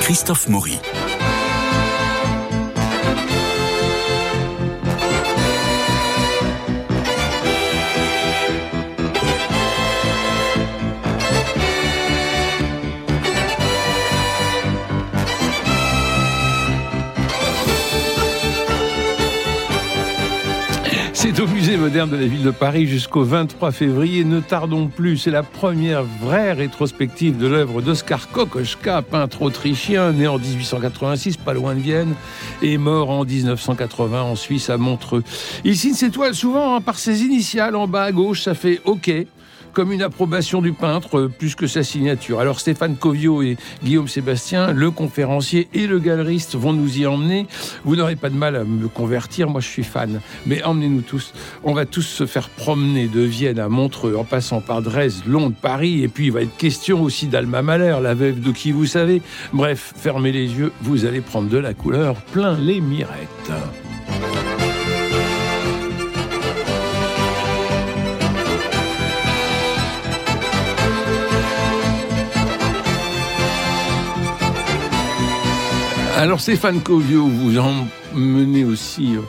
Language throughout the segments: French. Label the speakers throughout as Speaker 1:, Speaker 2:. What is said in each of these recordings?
Speaker 1: Christophe Maury.
Speaker 2: Musée moderne de la ville de Paris jusqu'au 23 février. Ne tardons plus, c'est la première vraie rétrospective de l'œuvre d'Oskar Kokoschka, peintre autrichien, né en 1886, pas loin de Vienne, et mort en 1980 en Suisse à Montreux. Il signe ses toiles souvent hein, par ses initiales en bas à gauche, ça fait OK comme une approbation du peintre euh, plus que sa signature. Alors Stéphane Covio et Guillaume Sébastien, le conférencier et le galeriste vont nous y emmener. Vous n'aurez pas de mal à me convertir, moi je suis fan. Mais emmenez-nous tous. On va tous se faire promener de Vienne à Montreux en passant par Dresde, Londres, Paris. Et puis il va être question aussi d'Alma Mahler, la veuve de qui vous savez. Bref, fermez les yeux, vous allez prendre de la couleur plein les mirettes. Alors Stéphane Covio, vous emmenez aussi euh,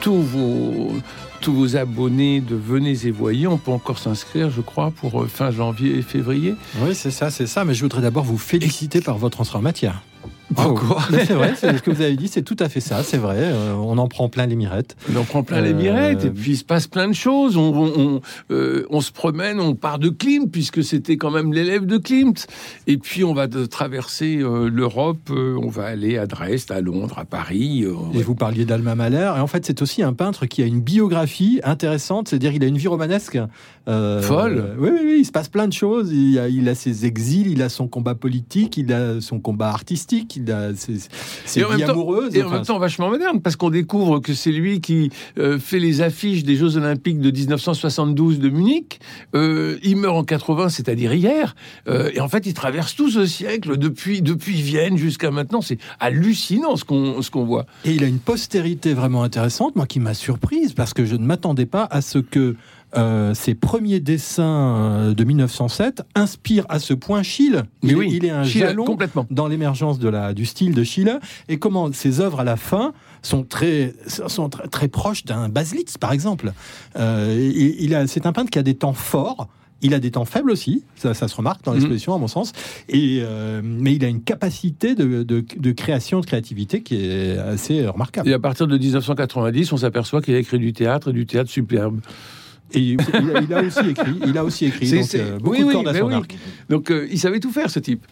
Speaker 2: tous vos tous vos abonnés de Venez et Voyez. On peut encore s'inscrire, je crois, pour euh, fin janvier et février.
Speaker 3: Oui, c'est ça, c'est ça. Mais je voudrais d'abord vous féliciter par votre entrée en matière. C'est vrai, c'est ce que vous avez dit, c'est tout à fait ça, c'est vrai. Euh, on en prend plein les mirettes.
Speaker 2: On en prend plein les mirettes,
Speaker 3: Euh,
Speaker 2: et puis il se passe plein de choses. On, on, on, euh, on se promène, on part de Klimt, puisque c'était quand même l'élève de Klimt. Et puis on va de traverser euh, l'Europe, euh, on va aller à Dresde, à Londres, à Paris. euh,
Speaker 3: Et vous parliez d'Alma Mahler, et en fait c'est aussi un peintre qui a une biographie intéressante, c'est-à-dire il a une vie romanesque. euh,
Speaker 2: Folle.
Speaker 3: euh, oui, oui, oui, il se passe plein de choses. Il a, il a ses exils, il a son combat politique, il a son combat artistique, il a ses, ses
Speaker 2: Et en même temps-
Speaker 3: enfin,
Speaker 2: même vachement moderne, parce qu'on découvre que c'est lui qui euh, fait les affiches des Jeux Olympiques de 1972 de Munich. Euh, il meurt en 80, c'est-à-dire hier. Euh, et en fait, il traverse tout ce siècle, depuis, depuis Vienne jusqu'à maintenant. C'est hallucinant ce qu'on ce qu'on voit.
Speaker 3: Et il a une postérité vraiment intéressante, moi qui m'a surprise, parce que je ne m'attendais pas à ce que euh, ses premiers dessins euh, de 1907 inspirent à ce point Schiele.
Speaker 2: Mais
Speaker 3: il,
Speaker 2: oui,
Speaker 3: il est un
Speaker 2: Schiele,
Speaker 3: jalon
Speaker 2: complètement.
Speaker 3: dans l'émergence de la, du style de Schiele, et comment ses œuvres à la fin sont très, sont très, très proches d'un Baslitz, par exemple. Euh, il, il a, c'est un peintre qui a des temps forts. Il a des temps faibles aussi, ça, ça se remarque dans l'exposition à mon sens, et, euh, mais il a une capacité de, de- de création, de créativité qui est assez remarquable.
Speaker 2: Et à partir de 1990, on s'aperçoit qu'il a écrit du théâtre et du théâtre superbe.
Speaker 3: Et il, il a, aussi écrit, il a aussi écrit donc, euh, beaucoup
Speaker 2: oui,
Speaker 3: de
Speaker 2: oui,
Speaker 3: cordes à son
Speaker 2: oui.
Speaker 3: arc.
Speaker 2: Donc, euh, il savait tout faire, ce type.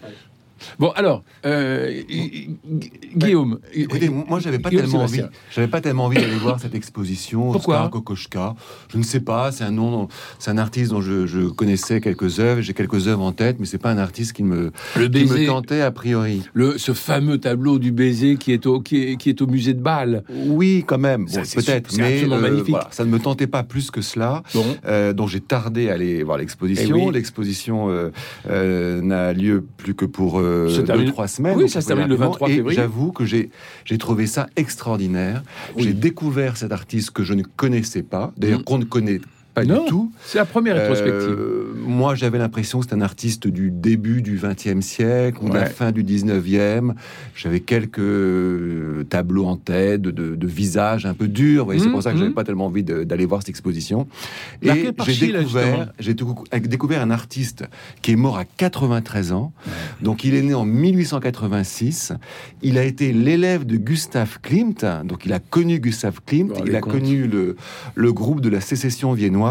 Speaker 2: Bon, alors, euh, Gu- Guillaume.
Speaker 4: Écoutez, moi, j'avais pas
Speaker 2: Guillaume
Speaker 4: tellement envie. J'avais pas tellement envie d'aller voir cette exposition.
Speaker 2: Pourquoi
Speaker 4: Kokoschka. Je ne sais pas. C'est un nom. C'est un artiste dont je, je connaissais quelques œuvres. J'ai quelques œuvres en tête, mais c'est pas un artiste qui me
Speaker 2: Le
Speaker 4: qui me
Speaker 2: baiser,
Speaker 4: tentait a priori.
Speaker 2: le, ce fameux tableau du baiser qui est au, qui est, qui est au musée de Bâle.
Speaker 4: Oui, quand même. Bon,
Speaker 2: c'est
Speaker 4: peut-être, mais
Speaker 2: absolument magnifique.
Speaker 4: voilà, ça ne me tentait pas plus que cela.
Speaker 2: Bon.
Speaker 4: Euh, donc j'ai tardé à aller voir l'exposition.
Speaker 2: Eh oui.
Speaker 4: L'exposition euh, euh, n'a lieu plus que pour euh, deux
Speaker 2: termine-
Speaker 4: trois semaines.
Speaker 2: Oui, ça se termine le
Speaker 4: rapidement.
Speaker 2: 23
Speaker 4: Et
Speaker 2: février.
Speaker 4: J'avoue que j'ai j'ai trouvé ça extraordinaire.
Speaker 2: Oui.
Speaker 4: J'ai découvert cet artiste que je ne connaissais pas, d'ailleurs
Speaker 2: Mm.
Speaker 4: qu'on ne connaît pas
Speaker 2: Non.
Speaker 4: du tout.
Speaker 2: C'est la première rétrospective.
Speaker 4: Euh, moi, j'avais l'impression que c'est un artiste du début du XXe siècle ou de la fin du XIXe. J'avais quelques euh, tableaux en tête de, de, visages un peu durs. C'est
Speaker 2: Mhm,
Speaker 4: pour ça que j'avais
Speaker 2: mhm.
Speaker 4: pas tellement envie d'aller voir cette exposition. Et j'ai découvert, tout- découvert un artiste qui est mort à 93 ans. Donc, il est né en 1886. Il a été l'élève de Gustav Klimt. Donc, il a connu Gustav Klimt. Il a connu le, le groupe de la sécession viennoise.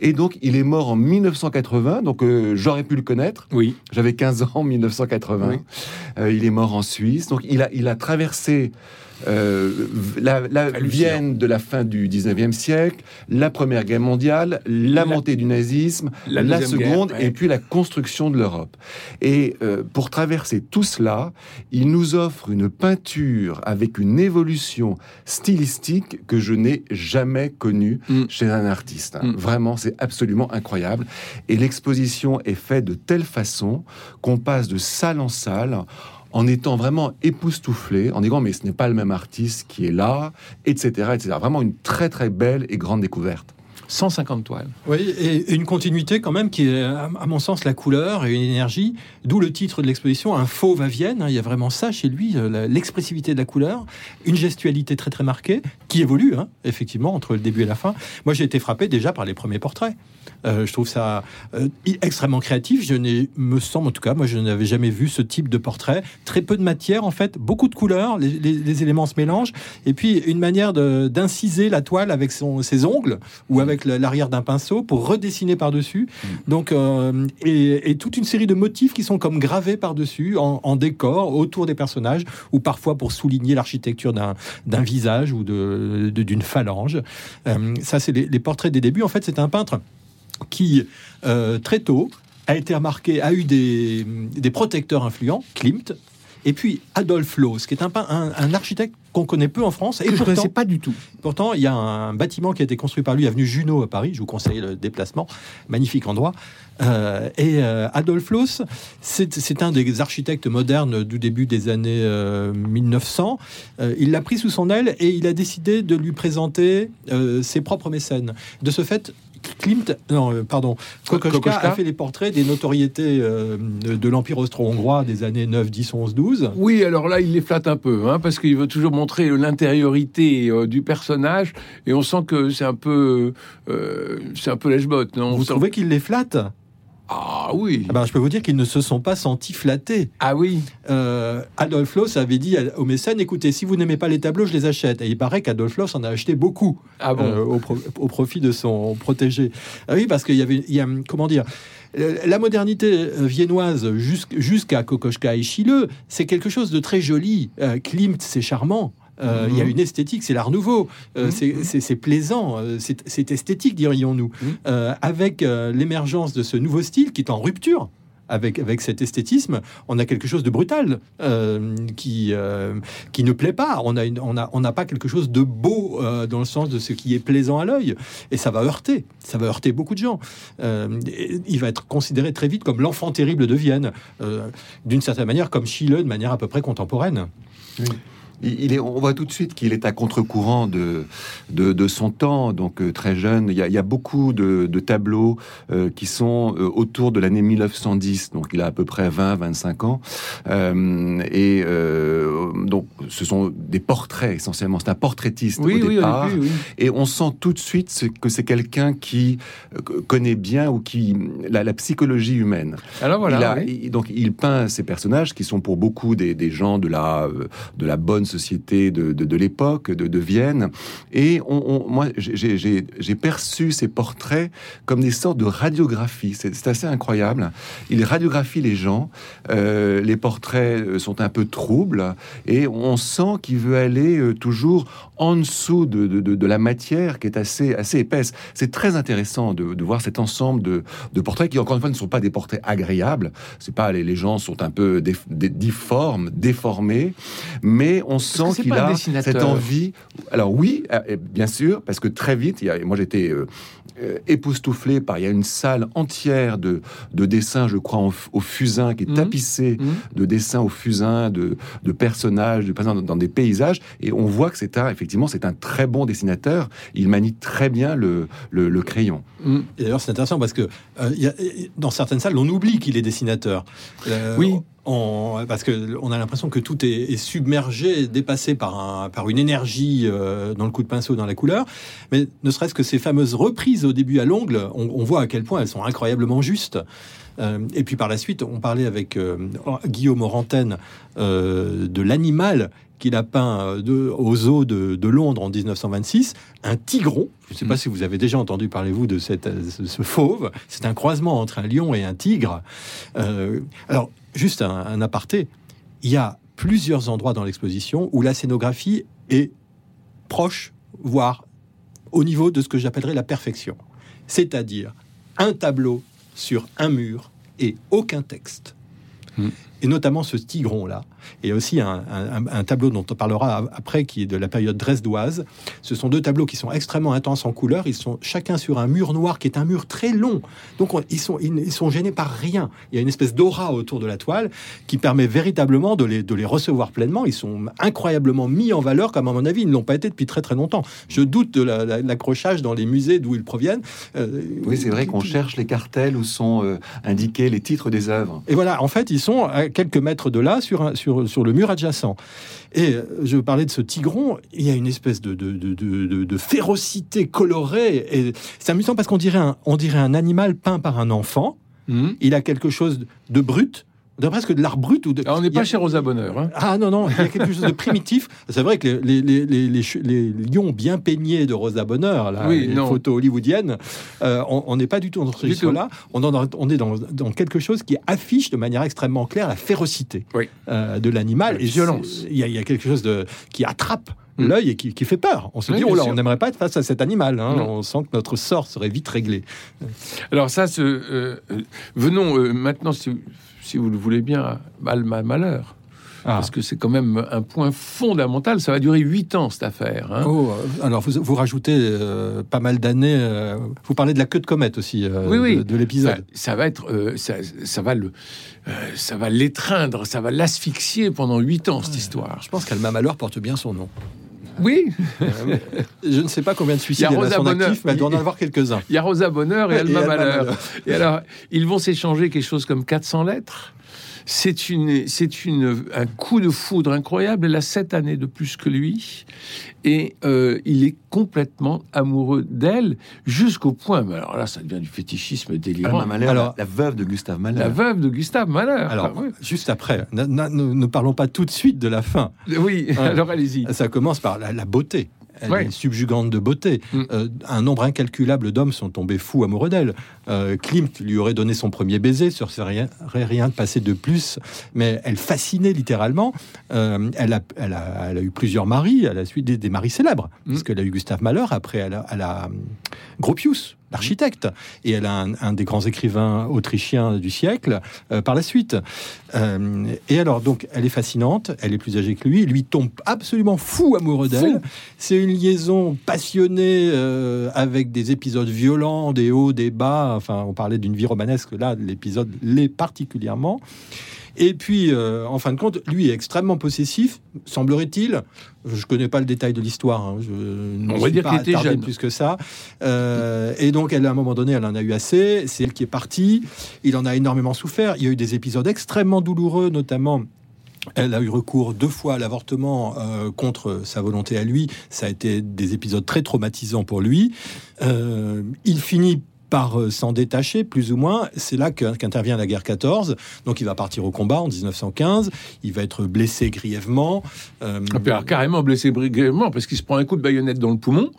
Speaker 4: Et donc, il est mort en 1980. Donc, euh, j'aurais pu le connaître.
Speaker 2: Oui.
Speaker 4: J'avais 15 ans en 1980.
Speaker 2: Oui.
Speaker 4: Euh, il est mort en Suisse. Donc, il a, il a traversé euh, la, la. Vienne de la fin du 19e siècle, la Première Guerre mondiale, la,
Speaker 2: La-
Speaker 4: montée du nazisme,
Speaker 2: La
Speaker 4: Seconde,
Speaker 2: Guerre, ouais.
Speaker 4: et puis la construction de l'Europe. Et euh, pour traverser tout cela, il nous offre une peinture avec une évolution stylistique que je n'ai jamais connue
Speaker 2: Mm.
Speaker 4: chez un artiste.
Speaker 2: Mm.
Speaker 4: Vraiment, c'est absolument incroyable. Et l'exposition est faite de telle façon qu'on passe de salle en salle en étant vraiment époustouflé, en disant mais ce n'est pas le même artiste qui est là, etc., etc. Vraiment une très très belle et grande découverte.
Speaker 2: 150 toiles.
Speaker 3: Oui, et une continuité quand même qui est, à mon sens, la couleur et une énergie, d'où le titre de l'exposition, un fauve à Vienne. Hein. il y a vraiment ça chez lui, euh, l'expressivité de la couleur, une gestualité très très marquée, qui évolue, hein, effectivement, entre le début et la fin. Moi, j'ai été frappé déjà par les premiers portraits. Euh, je trouve ça euh, extrêmement créatif. Je me semble en tout cas, moi je n'avais jamais vu ce type de portrait. Très peu de matière en fait, beaucoup de couleurs, les, éléments se mélangent, et puis une manière d'inciser la toile avec son, ses ongles ou avec l'arrière d'un pinceau pour redessiner par-dessus. Donc, euh, et, toute une série de motifs qui sont comme gravés par-dessus en, décor autour des personnages, ou parfois pour souligner l'architecture d'un visage ou d'une de, d'une phalange. ça, c'est les, portraits des débuts. En fait, c'est un peintre qui, euh, très tôt, a été remarqué, a eu des, protecteurs influents, Klimt, et puis Adolf Loos, qui est un, un, architecte qu'on connaît peu en France.
Speaker 2: Et je ne connaissais pas du tout.
Speaker 3: Pourtant, il y a un bâtiment qui a été construit par lui, avenue Junot à Paris. Je vous conseille le déplacement. Magnifique endroit. Euh, et euh, Adolf Loos, c'est un des architectes modernes du début des années 1900. il l'a pris sous son aile et il a décidé de lui présenter ses propres mécènes. De ce fait, Klimt, non, euh, pardon, Kokoschka, a fait les portraits des notoriétés euh, de l'Empire austro-hongrois des années 9, 10, 11, 12.
Speaker 2: Oui, alors là, il les flatte un peu, hein, parce qu'il veut toujours montrer l'intériorité euh, du personnage, et on sent que c'est un peu, c'est un peu lèche non?
Speaker 3: Vous trouvez qu'il les flatte?
Speaker 2: Ah oui.
Speaker 3: Ah ben, je peux vous dire qu'ils ne se sont pas sentis flattés.
Speaker 2: Ah oui.
Speaker 3: Euh, Adolf Loos avait dit aux mécènes écoutez, si vous n'aimez pas les tableaux, je les achète. Et il paraît qu'Adolf Loos en a acheté beaucoup
Speaker 2: ah bon euh,
Speaker 3: au, profit de son protégé. Ah oui, parce qu'il y avait, il y a, comment dire, la modernité euh, viennoise jusqu'à Kokoschka et Schiele, c'est quelque chose de très joli. Klimt, c'est charmant. Euh, il y a mhm. une esthétique, c'est l'art nouveau, euh, mhm. c'est plaisant, euh, c'est esthétique, dirions-nous, mhm. avec l'émergence de ce nouveau style qui est en rupture avec, avec cet esthétisme, on a quelque chose de brutal qui, qui ne plaît pas. On n'a on a, on pas quelque chose de beau dans le sens de ce qui est plaisant à l'œil. Et ça va heurter. Ça va heurter beaucoup de gens. il va être considéré très vite comme l'enfant terrible de Vienne, d'une certaine manière, comme Schiele, de manière à peu près contemporaine.
Speaker 4: Oui il est, on voit tout de suite qu'il est à contre-courant de, de, son temps, donc euh, très jeune. Il y a, beaucoup de, tableaux euh, qui sont euh, autour de l'année 1910, donc il a à peu près 20-25 ans. et donc ce sont des portraits essentiellement. C'est un portraitiste
Speaker 2: oui,
Speaker 4: au
Speaker 2: oui,
Speaker 4: départ.
Speaker 2: Oui,
Speaker 4: et on sent tout de suite que c'est quelqu'un qui connaît bien ou qui la, la psychologie humaine.
Speaker 2: Alors voilà.
Speaker 4: donc il peint ces personnages qui sont pour beaucoup des, des gens de la, de la bonne société de, de, l'époque, de, de, Vienne. Et on, moi, j'ai perçu ces portraits comme des sortes de radiographies. C'est assez incroyable. Il radiographie les gens. Euh, les portraits sont un peu troubles et on sent qu'il veut aller euh, toujours en dessous de, de, la matière qui est assez, assez épaisse. C'est très intéressant de, voir cet ensemble de, portraits qui, encore une fois, ne sont pas des portraits agréables. C'est pas les, les gens sont un peu difformes, déformés, mais on sent qu'il a cette envie. Alors oui, euh, bien sûr, parce que très vite, moi j'étais euh, euh, époustouflé par il y a une salle entière de, de dessins, je crois, au, fusain qui est mmh. tapissé mmh. de dessins au fusain, de, de personnages, de dans, dans des paysages, et on voit que c'est un effectivement c'est un très bon dessinateur. Il manie très bien le, le, crayon.
Speaker 3: Mmh. Et d'ailleurs, c'est intéressant parce que dans certaines salles, on oublie qu'il est dessinateur.
Speaker 2: oui
Speaker 3: parce qu'on a l'impression que tout est, submergé, dépassé par, par une énergie euh, dans le coup de pinceau, dans la couleur. Mais ne serait-ce que ces fameuses reprises au début à l'ongle, on, voit à quel point elles sont incroyablement justes. Euh, et puis par la suite, on parlait avec euh, Guillaume Orantène de l'animal qu'il a peint aux eaux de, Londres en 1926, un tigron. Je ne sais pas mm. si vous avez déjà entendu parler, vous, de cette, ce fauve. C'est un croisement entre un lion et un tigre. alors, juste un, aparté, il y a plusieurs endroits dans l'exposition où la scénographie est proche, voire au niveau de ce que j'appellerais la perfection. C'est-à-dire un tableau sur un mur et aucun texte. Hmm. et notamment ce tigron-là. Et aussi un, un- un tableau dont on parlera après, qui est de la période dresdoise. Ce sont deux tableaux qui sont extrêmement intenses en couleur. Ils sont chacun sur un mur noir qui est un mur très long. Donc on- ils, sont, ils, ils sont gênés par rien. Il y a une espèce d'aura autour de la toile qui permet véritablement de les, de les recevoir pleinement. Ils sont incroyablement mis en valeur, comme à mon avis, ils ne l'ont pas été depuis très très longtemps. Je doute de la- la- l'accrochage dans les musées d'où ils proviennent. Euh,
Speaker 4: Oui, c'est vrai qu'on cherche les cartels où sont euh, indiqués les titres des œuvres.
Speaker 3: Et voilà, en fait, ils sont à quelques mètres de là, sur, un- sur, sur le mur adjacent. Et euh, je parlais de ce tigron, il y a une espèce de, de, de, de- de- de férocité colorée. Et c'est amusant parce qu'on dirait, un, on dirait un animal peint par un enfant.
Speaker 2: Mhm.
Speaker 3: Il a quelque chose de brut, de presque de l'art brut. Ou de,
Speaker 2: Alors, on n'est
Speaker 3: y a-
Speaker 2: pas chez Rosa Bonheur. hein.
Speaker 3: Ah non, non, il y a quelque chose de primitif. C'est vrai que les, les, les, les, lions bien peignés de Rosa Bonheur, là,
Speaker 2: Oui,
Speaker 3: les
Speaker 2: non.
Speaker 3: photos hollywoodiennes, euh, on on n'est pas du tout dans ce registre-là. On, en- on est dans, dans quelque chose qui affiche de manière extrêmement claire la férocité
Speaker 2: Oui.
Speaker 3: euh, de l'animal.
Speaker 2: La
Speaker 3: Et
Speaker 2: violence.
Speaker 3: Il y, y a quelque chose de, qui attrape
Speaker 2: Mm.
Speaker 3: l'œil et qui, qui fait peur. On se
Speaker 2: Oui,
Speaker 3: dit, oh là,
Speaker 2: sûr.
Speaker 3: on n'aimerait pas être face à cet animal. hein. On sent que notre sort serait vite réglé.
Speaker 2: Alors ça, ce, euh, euh, venons euh, maintenant, si, si vous le voulez bien, Mal- Malheur.
Speaker 3: Ah.
Speaker 2: Parce que c'est quand même un point fondamental. Ça va durer huit ans, cette affaire. hein.
Speaker 3: Oh, euh, alors vous, vous rajoutez euh, pas mal d'années. euh, vous parlez de la queue de comète aussi euh,
Speaker 2: Oui, oui.
Speaker 3: de, de l'épisode.
Speaker 2: Ça, ça va être, ça, ça va le, ça va l'étreindre, ça va l'asphyxier pendant huit ans cette histoire.
Speaker 3: Je pense qu'Alma Malheur porte bien son nom.
Speaker 2: Oui,
Speaker 3: Je ne sais pas combien de
Speaker 2: Il y
Speaker 3: suicides
Speaker 2: a Rosa
Speaker 3: son
Speaker 2: Bonheur.
Speaker 3: actif, mais elle doit en avoir quelques-uns.
Speaker 2: il y a Rosa Bonheur et
Speaker 3: Et
Speaker 2: Alma
Speaker 3: Alma
Speaker 2: Malheur.
Speaker 3: Malheur.
Speaker 2: Et alors, ils vont s'échanger quelque chose comme 400 lettres. C'est une, c'est une, un coup de foudre incroyable. Elle a sept années de plus que lui, et euh, il est complètement amoureux d'elle jusqu'au point. Mais alors là, ça devient du fétichisme délirant.
Speaker 3: Alors-
Speaker 4: la, la veuve de Gustave Mahler.
Speaker 2: La veuve de Gustave Mahler.
Speaker 3: Alors,
Speaker 2: Ah, oui.
Speaker 3: juste après, ne, ne parlons pas tout de suite de la fin.
Speaker 2: oui, alors allez-y.
Speaker 3: Ça commence par la, la beauté. Elle
Speaker 2: Ouais.
Speaker 3: est subjugante de beauté.
Speaker 2: Mm.
Speaker 3: Euh, un nombre incalculable d'hommes sont tombés fous amoureux d'elle. Euh, Klimt lui aurait donné son premier baiser, sur ce rien, rien de passé de plus, mais elle fascinait littéralement. Euh, elle, a, elle, a, elle a eu plusieurs maris, à la suite des, des maris célèbres,
Speaker 2: Mm.
Speaker 3: parce qu'elle a eu Gustave Mahler, après elle a, elle a Gropius, l'architecte, et elle a un, un des grands écrivains autrichiens du siècle euh, par la suite. Euh, et alors, donc, elle est fascinante, elle est plus âgée que lui, lui tombe absolument fou amoureux d'elle. C'est une liaison passionnée euh, avec des épisodes violents, des hauts, des bas. Enfin, on parlait d'une vie romanesque, là, l'épisode l'est particulièrement. Et puis, euh, en fin de compte, lui est extrêmement possessif, semblerait-il. Je connais pas le détail de l'histoire. hein. Je ne
Speaker 2: On va dire qu'il était jeune.
Speaker 3: plus que ça. Euh, et donc, elle, à un moment donné, elle en a eu assez. C'est elle qui est partie. Il en a énormément souffert. Il y a eu des épisodes extrêmement douloureux, notamment. Elle a eu recours deux fois à l'avortement euh, contre sa volonté à lui. Ça a été des épisodes très traumatisants pour lui. Euh, il finit par euh, s'en détacher, plus ou moins. C'est là qu'intervient la guerre 14. Donc il va partir au combat en 1915. Il va être blessé grièvement. Euh,
Speaker 2: Ah, puis alors, carrément blessé brièvement parce qu'il se prend un coup de baïonnette dans le poumon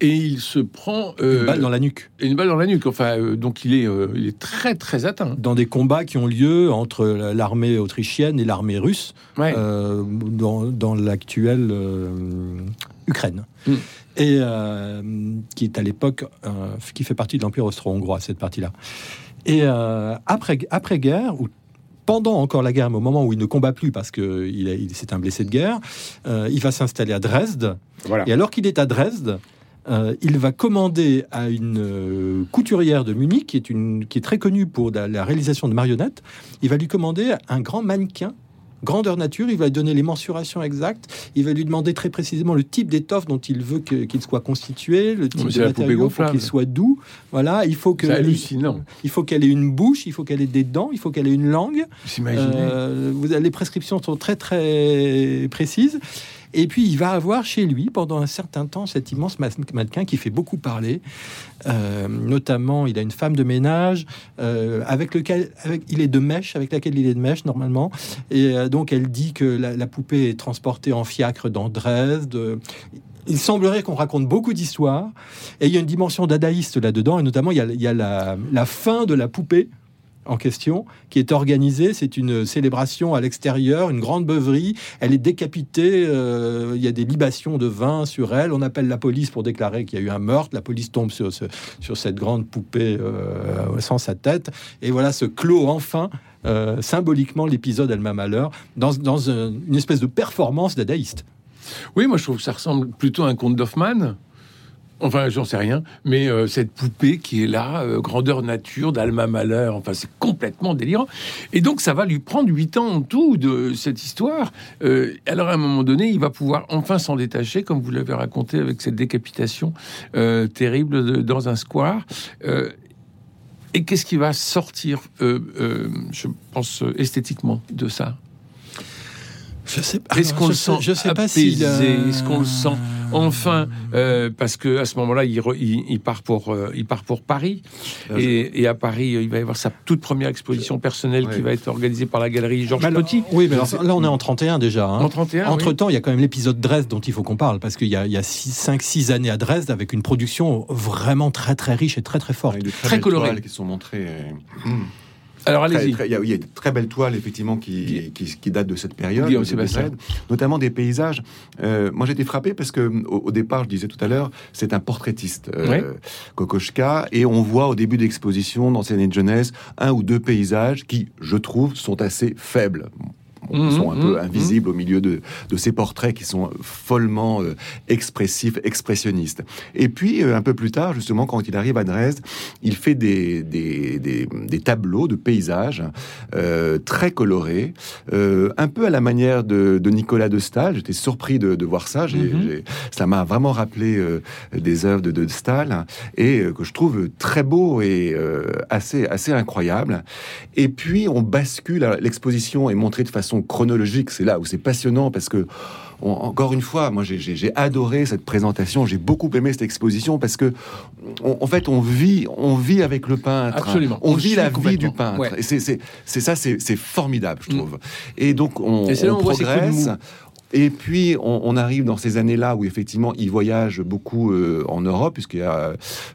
Speaker 2: et il se prend euh,
Speaker 3: une balle dans la nuque.
Speaker 2: une balle dans la nuque. Enfin, euh, donc il est, il est très très atteint.
Speaker 3: Dans des combats qui ont lieu entre l'armée autrichienne et l'armée russe
Speaker 2: Ouais.
Speaker 3: dans, dans l'actuelle Ukraine.
Speaker 2: Mm.
Speaker 3: Et euh, qui est à l'époque, euh, qui fait partie de l'Empire austro-hongrois, cette partie-là. Et euh, après, après-guerre, ou pendant encore la guerre, mais au moment où il ne combat plus parce que il, est- il- c'est un blessé de guerre, euh, il va s'installer à Dresde.
Speaker 2: Voilà.
Speaker 3: Et alors qu'il est à Dresde, euh, il va commander à une euh, couturière de Munich, qui est, une, qui est très connue pour la, la réalisation de marionnettes, il va lui commander un grand mannequin. Grandeur nature, il va lui donner les mensurations exactes, il va lui demander très précisément le type d'étoffe dont il veut qu'il soit constitué, le type de matériau pour qu'il soit doux. Voilà, il faut que
Speaker 2: hallucinant.
Speaker 3: il faut qu'elle ait une bouche, il faut qu'elle ait des dents, il faut qu'elle ait une langue.
Speaker 2: Vous imaginez
Speaker 3: Euh, vous les prescriptions sont très très précises. Et puis il va avoir chez lui pendant un certain temps cet immense mannequin qui fait beaucoup parler. Euh, notamment, il a une femme de ménage euh, avec lequel il est de mèche, avec laquelle il est de mèche normalement. Et euh, donc elle dit que la, poupée est transportée en fiacre dans Dresde. Il semblerait qu'on raconte beaucoup d'histoires. Et il y a une dimension dadaïste là-dedans. Et notamment, il y a, la fin de la poupée en question qui est organisée. C'est une célébration à l'extérieur, une grande beuverie. Elle est décapitée. euh, il y a des libations de vin sur elle. On appelle la police pour déclarer qu'il y a eu un meurtre. La police tombe sur, ce- sur cette grande poupée euh, sans sa tête. Et voilà, se clôt enfin euh, symboliquement l'épisode Alma Malheur dans, dans un- une espèce de performance dadaïste.
Speaker 2: Oui, moi je trouve que ça ressemble plutôt à un conte d'Hoffmann. Enfin, j'en sais rien, mais euh, cette poupée qui est là, euh, grandeur nature d'Alma Malheur, enfin c'est complètement délirant. Et donc ça va lui prendre huit ans en tout de cette histoire. Euh, alors à un moment donné, il va pouvoir enfin s'en détacher, comme vous l'avez raconté avec cette décapitation terrible de- dans un square. Et qu'est-ce qui va sortir, je pense, esthétiquement de ça?
Speaker 3: Je sais pas.
Speaker 2: Est-ce qu'on le sent
Speaker 3: Je sais pas si.
Speaker 2: Est-ce qu'on le sent enfin euh, Parce que à ce moment-là, il, re- il- il part pour euh, il part pour Paris
Speaker 4: Euh,
Speaker 2: et, et à Paris, il va y avoir sa toute première exposition personnelle qui
Speaker 4: Ouais.
Speaker 2: va être organisée par la galerie Georges Petit
Speaker 3: Oui, mais alors, là, on est en 31 déjà. hein.
Speaker 2: en 31. oui.
Speaker 3: Entre temps, il y a quand même l'épisode Dresde dont il faut qu'on parle, parce qu'il y a, il y a 5-6 années à Dresde avec une production vraiment très très riche et très très forte.
Speaker 2: Très
Speaker 4: belles
Speaker 2: coloré.
Speaker 4: toiles qui sont montrées. euh,
Speaker 2: Alors allez-y.
Speaker 4: Il y, a- il y a de très belles toiles, effectivement, qui, qui, qui datent de cette période.
Speaker 2: Guillaume
Speaker 4: de- notamment des paysages. Euh, moi, j'étais frappé parce que, au, au départ, je disais tout à l'heure, c'est un portraitiste, euh. Kokoschka, et on voit au début d'exposition, dans ses années de jeunesse, un ou deux paysages qui, je trouve, sont assez faibles. Bon, Sont un peu
Speaker 2: mhm,
Speaker 4: invisibles au milieu de, de ces portraits qui sont follement euh, expressifs, expressionnistes. Et puis, euh, un peu plus tard, justement, quand il arrive à Dresde, il fait des, des, des, des tableaux de paysages euh, très colorés, un peu à la manière de, de Nicolas de Stahl. J'étais surpris de, de voir ça. Ça m'a vraiment rappelé des œuvres de, de Stahl et que je trouve très beau et assez, assez incroyable. Et puis, on bascule. L'exposition est montrée de façon chronologique. C'est là où c'est passionnant parce que on- encore une fois, moi j'ai- adoré cette présentation, j'ai beaucoup aimé cette exposition parce que, on- en fait, on vit, on vit avec le peintre,
Speaker 2: Absolument.
Speaker 4: on vit la vie du peintre,
Speaker 2: Ouais.
Speaker 4: et c'est ça, c'est formidable, je trouve. Et donc on,
Speaker 2: Et
Speaker 4: progresse. Et puis, on, on arrive dans ces années-là où, effectivement, il voyage beaucoup euh, en Europe, puisqu'il y a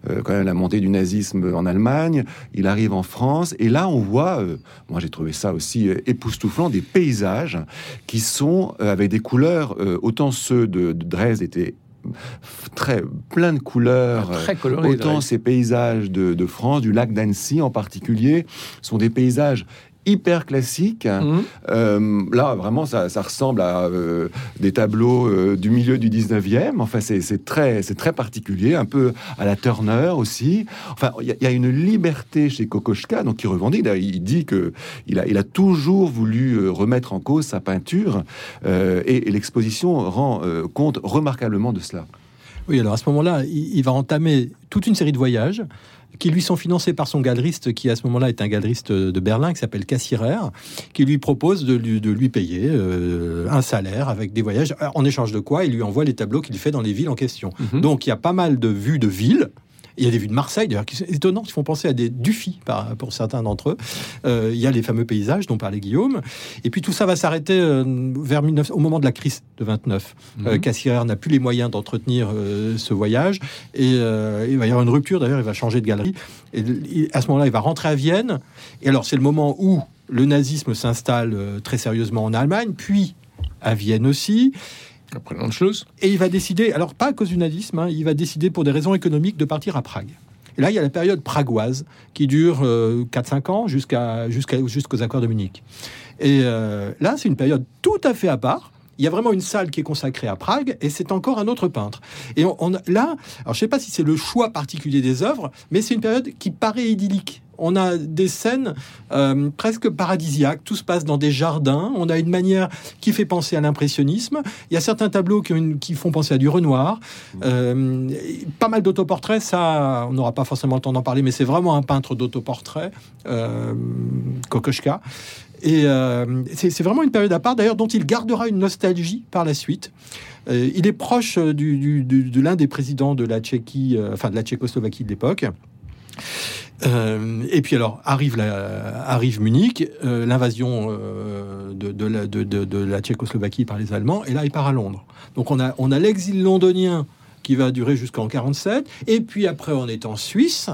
Speaker 4: euh, quand même la montée du nazisme en Allemagne. Il arrive en France, et là, on voit, euh, moi j'ai trouvé ça aussi époustouflant, des paysages qui sont avec des couleurs, autant ceux de, de Dresde étaient très plein de couleurs. euh,
Speaker 2: Très coloré.
Speaker 4: Autant ces paysages de, de France, du lac d'Annecy en particulier, sont des paysages hyper classiques.
Speaker 2: Mhm.
Speaker 4: Euh, là, vraiment, ça, ça ressemble à euh, des tableaux euh, du milieu du 19e. Enfin, c'est c'est très, c'est très particulier, un peu à la Turner aussi. Enfin, il y, a- il y a une liberté chez Kokoschka, donc il revendique. Il dit que il a, il a toujours voulu remettre en cause sa peinture, euh, et, et l'exposition rend euh, compte remarquablement de cela.
Speaker 3: Oui, alors à ce moment-là, il, il va entamer toute une série de voyages qui lui sont financés par son galeriste, qui à ce moment-là est un galeriste de Berlin, qui s'appelle Cassirer, qui lui propose de lui, de lui payer euh, un salaire avec des voyages, en échange de quoi il lui envoie les tableaux qu'il fait dans les villes en question.
Speaker 2: Mhm.
Speaker 3: Donc il y a pas mal de vues de villes. Il y a des vues de Marseille, d'ailleurs, qui sont étonnantes, qui font penser à des Dufy pour certains d'entre eux. Euh, il y a les fameux paysages dont parlait Guillaume. Et puis tout ça va s'arrêter euh, vers 19, au moment de la crise de 29. Euh,
Speaker 2: Mhm.
Speaker 3: Cassirer n'a plus les moyens d'entretenir euh, ce voyage. Et euh, il va y avoir une rupture, d'ailleurs, il va changer de galerie. Et à ce moment-là, il va rentrer à Vienne. Et alors, c'est le moment où le nazisme s'installe euh, très sérieusement en Allemagne, puis à Vienne aussi.
Speaker 2: Après.
Speaker 3: Et il va décider, alors pas à cause du nazisme, hein, il va décider pour des raisons économiques de partir à Prague. Et là, il y a la période pragoise qui dure euh, 4-5 ans jusqu'à, jusqu'à, jusqu'aux accords de Munich. Et euh, là, c'est une période tout à fait à part. Il y a vraiment une salle qui est consacrée à Prague et c'est encore un autre peintre. Et on, là, alors je sais pas si c'est le choix particulier des œuvres, mais c'est une période qui paraît idyllique. On a des scènes euh, presque paradisiaques, tout se passe dans des jardins, on a une manière qui fait penser à l'impressionnisme. Il y a certains tableaux qui, ont une- qui font penser à du Renoir. Euh, pas mal d'autoportraits, ça, on n'aura pas forcément le temps d'en parler, mais c'est vraiment un peintre d'autoportraits, euh, Kokoschka. Et euh, c'est vraiment une période à part, d'ailleurs, dont il gardera une nostalgie par la suite. Il est proche du, du- du- de l'un des présidents de la Tchéquie, enfin de la Tchécoslovaquie de l'époque. Euh, et puis alors arrive, la, arrive Munich, euh, l'invasion euh, de, de la, de- de- de la Tchécoslovaquie par les Allemands, et là il part à Londres. Donc on a, on a l'exil londonien qui va durer jusqu'en 47, et puis après on est en Suisse.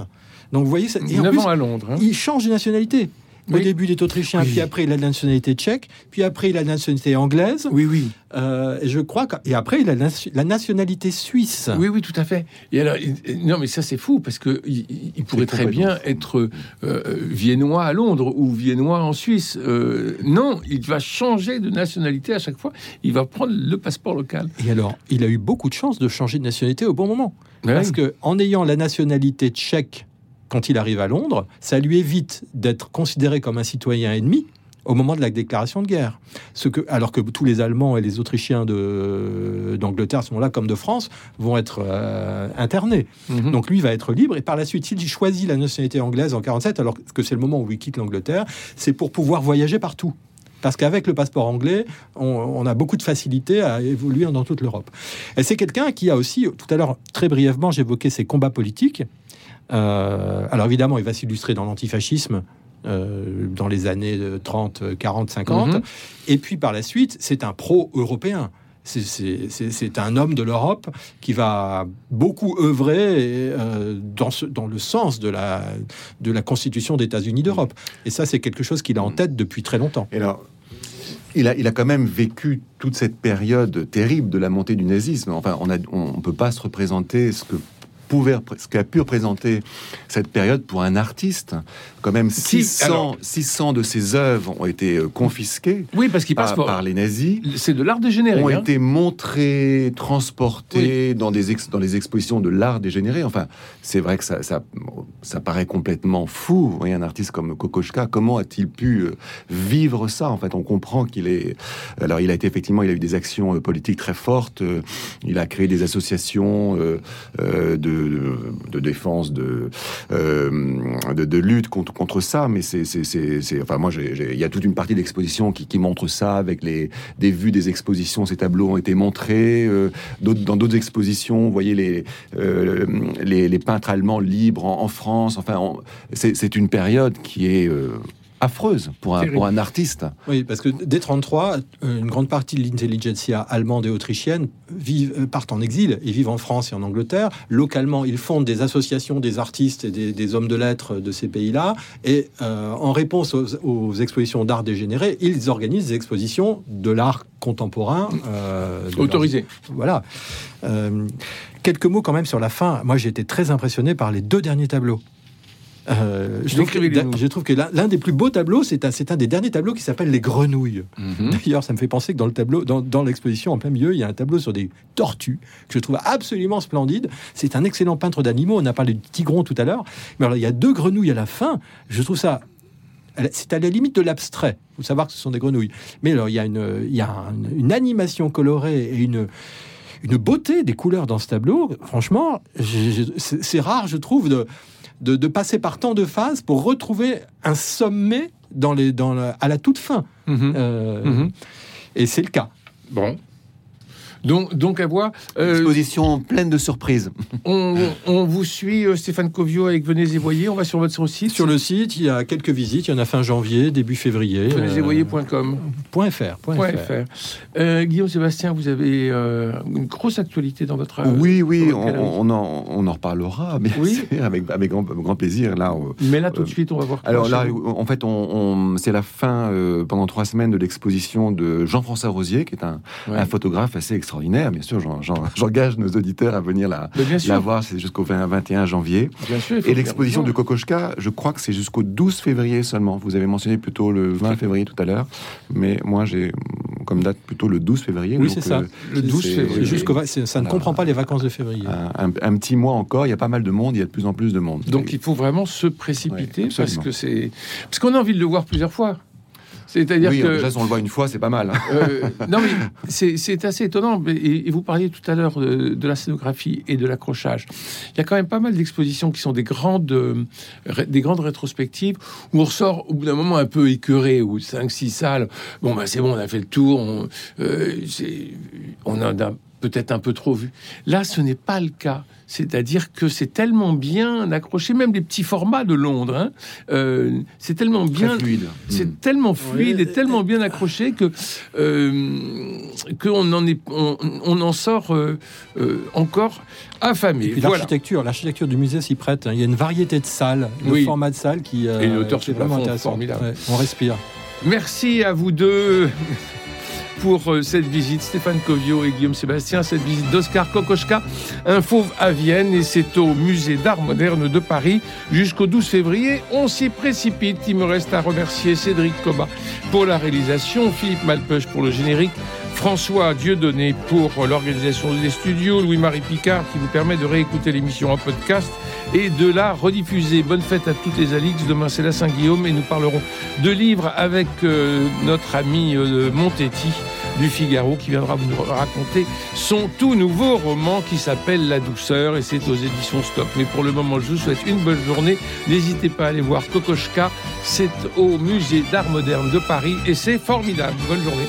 Speaker 3: Donc vous voyez, ça, et en
Speaker 2: 9
Speaker 3: plus,
Speaker 2: ans à Londres. hein.
Speaker 3: il change de nationalité. Au
Speaker 2: Oui.
Speaker 3: début, il est autrichien,
Speaker 2: Oui.
Speaker 3: puis après, il a la nationalité tchèque, puis après, il a la nationalité anglaise,
Speaker 2: Oui, oui.
Speaker 3: euh, et je crois que... Et après, il a la, nation- la nationalité suisse.
Speaker 2: Oui, oui, tout à fait. Et alors, il- non, mais ça c'est fou parce que il, pourrait très bien être euh, euh, viennois à Londres ou viennois en Suisse. Euh, non, il va changer de nationalité à chaque fois. Il va prendre le passeport local.
Speaker 3: Et alors, il a eu beaucoup de chance de changer de nationalité au bon moment.
Speaker 2: Ouais.
Speaker 3: Parce que en ayant la nationalité tchèque quand il arrive à Londres, ça lui évite d'être considéré comme un citoyen ennemi au moment de la déclaration de guerre. Ce que, alors que tous les Allemands et les Autrichiens d'Angleterre sont là comme de France, vont être euh, internés.
Speaker 2: Mhm.
Speaker 3: Donc lui va être libre et par la suite, s'il choisit la nationalité anglaise en 47, alors que c'est le moment où il quitte l'Angleterre, c'est pour pouvoir voyager partout. Parce qu'avec le passeport anglais, on, on a beaucoup de facilité à évoluer dans toute l'Europe. Et c'est quelqu'un qui a aussi, tout à l'heure, très brièvement, j'évoquais ses combats politiques. Euh, alors évidemment, il va s'illustrer dans l'antifascisme euh, dans les années euh, 30, 40, 50.
Speaker 2: Mhm.
Speaker 3: Et puis par la suite, c'est un pro-européen. C'est- un homme de l'Europe qui va beaucoup œuvrer euh, dans, ce- dans le sens de la, de la constitution des États-Unis d'Europe. Et ça, c'est quelque chose qu'il a en tête depuis très longtemps.
Speaker 4: Et alors, il a, il a quand même vécu toute cette période terrible de la montée du nazisme. Enfin, on ne on peut pas se représenter ce que pouvait, ce qu'a pu représenter cette période pour un artiste. Quand même,
Speaker 2: Si,
Speaker 4: 600,
Speaker 2: alors-
Speaker 4: 600 de ses œuvres ont été euh, confisquées
Speaker 2: Oui, parce qu'il passe
Speaker 4: par, les nazis.
Speaker 2: C'est de l'art dégénéré.
Speaker 4: ont
Speaker 2: hein.
Speaker 4: été montrés, transportés dans, des ex- dans les expositions de l'art dégénéré. Enfin, c'est vrai que ça, ça, ça paraît complètement fou. Vous voyez, un artiste comme Kokoschka, comment a-t-il pu euh, vivre ça? En fait, on comprend qu'il est... Alors, il a été effectivement, il a eu des actions euh, politiques très fortes. Il a créé des associations de, de, défense, de, euh, de, lutte contre, contre ça. Mais c'est... Enfin, moi, il y a toute une partie de l'exposition qui, qui montre ça avec les, des vues des expositions. Ces tableaux ont été montrés. euh, dans d'autres expositions, vous voyez les, euh, les, les peintres allemands libres en, en France. Enfin, c'est une période qui est euh, affreuse pour un,
Speaker 2: Terrible.
Speaker 4: pour un artiste.
Speaker 3: Oui, parce que dès 33, euh, une grande partie de l'intelligentsia allemande et autrichienne vivent, euh, partent en exil et vivent en France et en Angleterre. Localement, ils fondent des associations des artistes et des, des hommes de lettres de ces pays-là. Et euh, en réponse aux, aux expositions d'art dégénéré, ils organisent des expositions de l'art contemporain. euh,
Speaker 2: Autorisé.
Speaker 3: leur- Voilà. Euh, quelques mots quand même sur la fin. Moi, j'ai été très impressionné par les deux derniers tableaux. Euh, je, trouve que,
Speaker 2: Décrivez-les-nous.
Speaker 3: je trouve que l'un des plus beaux tableaux, c'est un, c'est un des derniers tableaux qui s'appelle Les Grenouilles.
Speaker 2: Mhm.
Speaker 3: D'ailleurs, ça me fait penser que dans le tableau, dans, dans l'exposition en plein milieu, il y a un tableau sur des tortues que je trouve absolument splendide. C'est un excellent peintre d'animaux. On a parlé du tigron tout à l'heure, mais alors il y a deux grenouilles à la fin. Je trouve ça. C'est à la limite de l'abstrait. Il faut savoir que ce sont des grenouilles. Mais alors, il y a une, il y a un- une animation colorée et une, une beauté des couleurs dans ce tableau. Franchement, c'est rare, je trouve, de, de, de passer par tant de phases pour retrouver un sommet dans les, dans la- à la toute fin.
Speaker 2: Mhm.
Speaker 3: Euh,
Speaker 2: Mhm.
Speaker 3: Et c'est le cas.
Speaker 2: Bon. Donc, donc à voir. Euh,
Speaker 4: Exposition pleine de surprises.
Speaker 2: on, on vous suit, euh, Stéphane Covio, avec Venez et Voyez. On va sur votre site.
Speaker 3: Sur le site, il y a quelques visites. Il y en a fin janvier, début février.
Speaker 2: venezetvoyez.com.
Speaker 3: Point .fr. point
Speaker 2: Point
Speaker 3: .fr.
Speaker 2: fr. Euh, Guillaume Sébastien, vous avez euh, une grosse actualité dans votre. euh,
Speaker 4: oui, oui, on, en, on en reparlera, bien
Speaker 2: Oui.
Speaker 4: sûr, avec, avec grand, grand plaisir. Là,
Speaker 2: Mais là, tout de
Speaker 4: Euh,
Speaker 2: suite, on va voir.
Speaker 4: Alors là,
Speaker 2: vous.
Speaker 4: en fait, on, on- c'est la fin euh, pendant trois semaines de l'exposition de Jean-François Rosier, qui est un,
Speaker 2: Ouais.
Speaker 4: un photographe assez extraordinaire. Bien sûr, j'en- j'en- j'engage nos auditeurs à venir la, voir. C'est jusqu'au 20 21 janvier.
Speaker 2: bien sûr.
Speaker 4: Et l'exposition de. Kokoschka, je crois que c'est jusqu'au 12 février seulement. Vous avez mentionné plutôt le 20 février tout à l'heure, mais moi j'ai mm, comme date plutôt le 12 février.
Speaker 3: Oui, c'est ça.
Speaker 4: euh,
Speaker 2: Le 12
Speaker 4: c'est-
Speaker 2: février.
Speaker 3: Jusqu'au ça ne
Speaker 4: Voilà.
Speaker 3: comprend pas les vacances de février.
Speaker 4: un, un- un petit mois encore, il y a pas mal de monde, il y a de plus en plus de monde.
Speaker 2: Donc il faut vraiment se précipiter
Speaker 4: Oui,
Speaker 2: parce que c'est parce qu'on a envie de le voir plusieurs fois. C'est-à-dire
Speaker 4: oui,
Speaker 2: que
Speaker 4: déjà si on le voit une fois, c'est pas mal. hein.
Speaker 2: Euh, non, mais c'est assez étonnant. Et, et vous parliez tout à l'heure de, de la scénographie et de l'accrochage. Il y a quand même pas mal d'expositions qui sont des grandes, euh, des grandes rétrospectives où on ressort au bout d'un moment un peu écœuré, ou 5-6 salles. Bon, ben c'est bon, on a fait le tour. On, euh, on en a peut-être un peu trop vu. Là, ce n'est pas le cas. C'est-à-dire que c'est tellement bien accroché, même les petits formats de Londres. Hein, euh, c'est tellement bien
Speaker 4: fluide.
Speaker 2: C'est
Speaker 4: Mm.
Speaker 2: tellement fluide
Speaker 3: Oui,
Speaker 2: et tellement bien accroché que euh, qu'on en est, on, on en sort euh, euh, encore affamé.
Speaker 3: Et puis
Speaker 2: Voilà.
Speaker 3: l'architecture, l'architecture du musée s'y prête. hein. Il y a une variété de salles, de
Speaker 2: Oui.
Speaker 3: formats de salles qui, euh,
Speaker 2: Et une hauteur
Speaker 3: qui est
Speaker 2: sur
Speaker 3: vraiment intéressant.
Speaker 2: formidable.
Speaker 3: Ouais, on respire.
Speaker 2: Merci à vous deux pour euh, cette visite, Stéphane Covio et Guillaume Sébastien, cette visite d'Oscar Kokoschka, un fauve à Vienne, et c'est au musée d'art moderne de Paris jusqu'au 12 février. On s'y précipite. Il me reste à remercier Cédric Coba pour la réalisation, Philippe Malpeuch pour le générique. François Dieudonné pour l'organisation des studios, Louis-Marie Picard qui vous permet de réécouter l'émission en podcast et de la rediffuser. Bonne fête à toutes les Alix. Demain, c'est la Saint-Guillaume et nous parlerons de livres avec euh, notre ami euh, Montetti du Figaro qui viendra nous raconter son tout nouveau roman qui s'appelle La douceur et c'est aux éditions Stop. Mais pour le moment, je vous souhaite une bonne journée. N'hésitez pas à aller voir Kokoschka. C'est au musée d'art moderne de Paris et c'est formidable. Bonne journée.